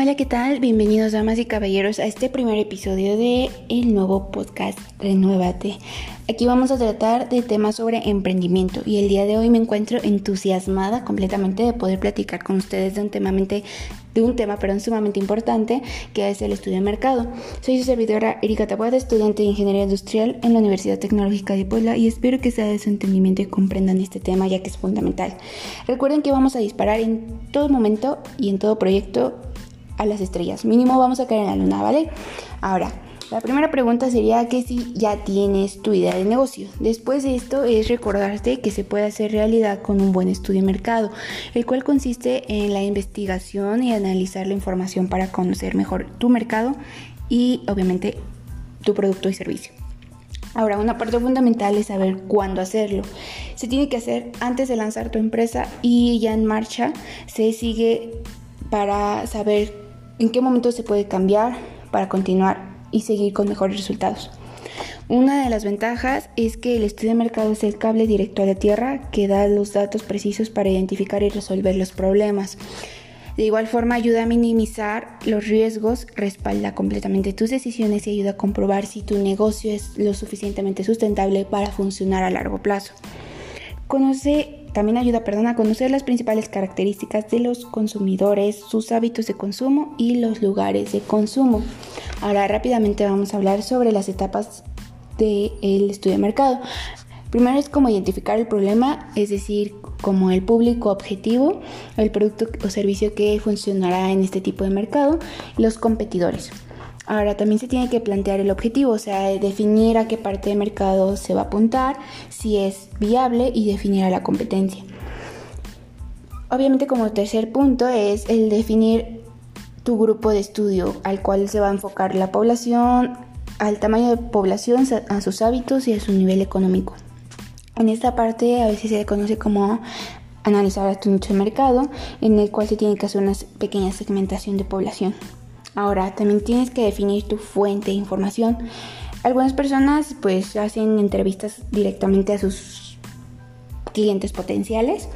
Hola, ¿qué tal? Bienvenidos damas y caballeros a este primer episodio de el nuevo podcast Renuévate. Aquí vamos a tratar de temas sobre emprendimiento y el día de hoy me encuentro entusiasmada completamente de poder platicar con ustedes de un tema, de un tema perdón, sumamente importante que es el estudio de mercado. Soy su servidora Erika Tabuada, estudiante de Ingeniería Industrial en la Universidad Tecnológica de Puebla y espero que sea de su entendimiento y comprendan este tema ya que es fundamental. Recuerden que vamos a disparar en todo momento y en todo proyecto a las estrellas. Mínimo vamos a caer en la luna, ¿vale? Ahora, la primera pregunta sería que si ya tienes tu idea de negocio. Después de esto es recordarte que se puede hacer realidad con un buen estudio de mercado, el cual consiste en la investigación y analizar la información para conocer mejor tu mercado y obviamente tu producto y servicio. Ahora, una parte fundamental es saber cuándo hacerlo. Se tiene que hacer antes de lanzar tu empresa y ya en marcha se sigue para saber en qué momento se puede cambiar para continuar y seguir con mejores resultados. Una de las ventajas es que el estudio de mercado es el cable directo a la tierra que da los datos precisos para identificar y resolver los problemas. De igual forma ayuda a minimizar los riesgos, respalda completamente tus decisiones y ayuda a comprobar si tu negocio es lo suficientemente sustentable para funcionar a largo plazo. Conoce también ayuda perdón, a conocer las principales características de los consumidores, sus hábitos de consumo y los lugares de consumo. Ahora rápidamente vamos a hablar sobre las etapas del estudio de mercado. Primero es como identificar el problema, es decir, como el público objetivo, el producto o servicio que funcionará en este tipo de mercado, los competidores. Ahora también se tiene que plantear el objetivo, o sea, definir a qué parte de mercado se va a apuntar, si es viable y definir a la competencia. Obviamente como tercer punto es el definir tu grupo de estudio al cual se va a enfocar la población, al tamaño de población, a sus hábitos y a su nivel económico. En esta parte a veces se conoce como analizar tu nicho de mercado, en el cual se tiene que hacer una pequeña segmentación de población. Ahora, también tienes que definir tu fuente de información. Algunas personas pues hacen entrevistas directamente a sus clientes potenciales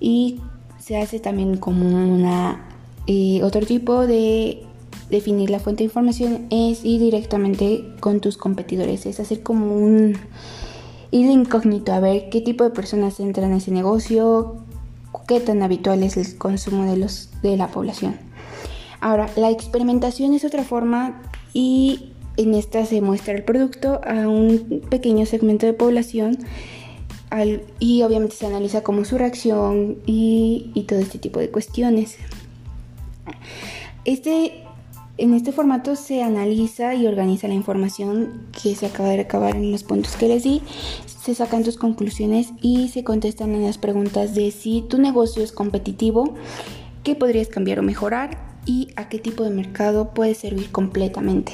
y se hace también como una eh, otro tipo de definir la fuente de información es ir directamente con tus competidores, es hacer como un ir incógnito a ver qué tipo de personas entran en ese negocio, qué tan habitual es el consumo de los de la población. Ahora, la experimentación es otra forma y en esta se muestra el producto a un pequeño segmento de población y obviamente se analiza como su reacción y, todo este tipo de cuestiones. Este, en este formato se analiza y organiza la información que se acaba de recabar en los puntos que les di, se sacan tus conclusiones y se contestan en las preguntas de si tu negocio es competitivo, qué podrías cambiar o mejorar y a qué tipo de mercado puede servir completamente.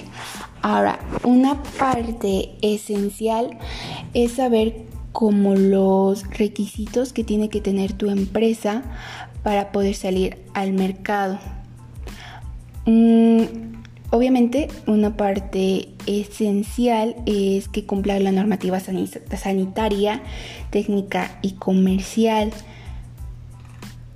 Ahora, una parte esencial es saber cómo los requisitos que tiene que tener tu empresa para poder salir al mercado. Mm, obviamente, una parte esencial es que cumpla la normativa sanitaria, técnica y comercial.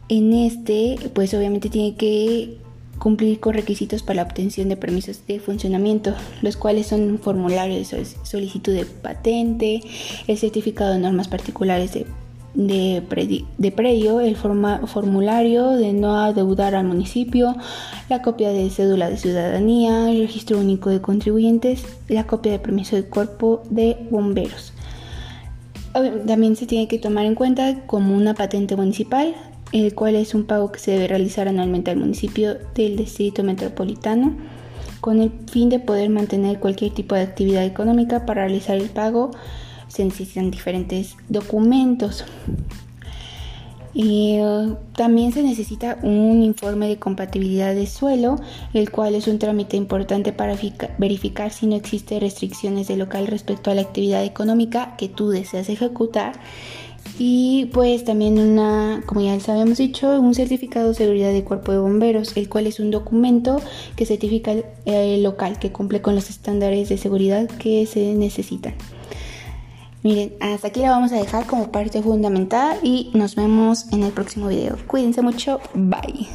En este, pues obviamente tiene que cumplir con requisitos para la obtención de permisos de funcionamiento, los cuales son un formulario de solicitud de patente, el certificado de normas particulares de, de, predio, el formulario de no adeudar al municipio, la copia de cédula de ciudadanía, el registro único de contribuyentes, la copia de permiso de cuerpo de bomberos. También se tiene que tomar en cuenta como una patente municipal, el cual es un pago que se debe realizar anualmente al municipio del distrito metropolitano con el fin de poder mantener cualquier tipo de actividad económica. Para realizar el pago se necesitan diferentes documentos. Uh, también se necesita un informe de compatibilidad de suelo, el cual es un trámite importante para verificar si no existen restricciones de local respecto a la actividad económica que tú deseas ejecutar y pues también una, como ya les habíamos dicho, un certificado de seguridad de cuerpo de bomberos, el cual es un documento que certifica el local que cumple con los estándares de seguridad que se necesitan. Miren, hasta aquí la vamos a dejar como parte fundamental y nos vemos en el próximo video. Cuídense mucho, bye.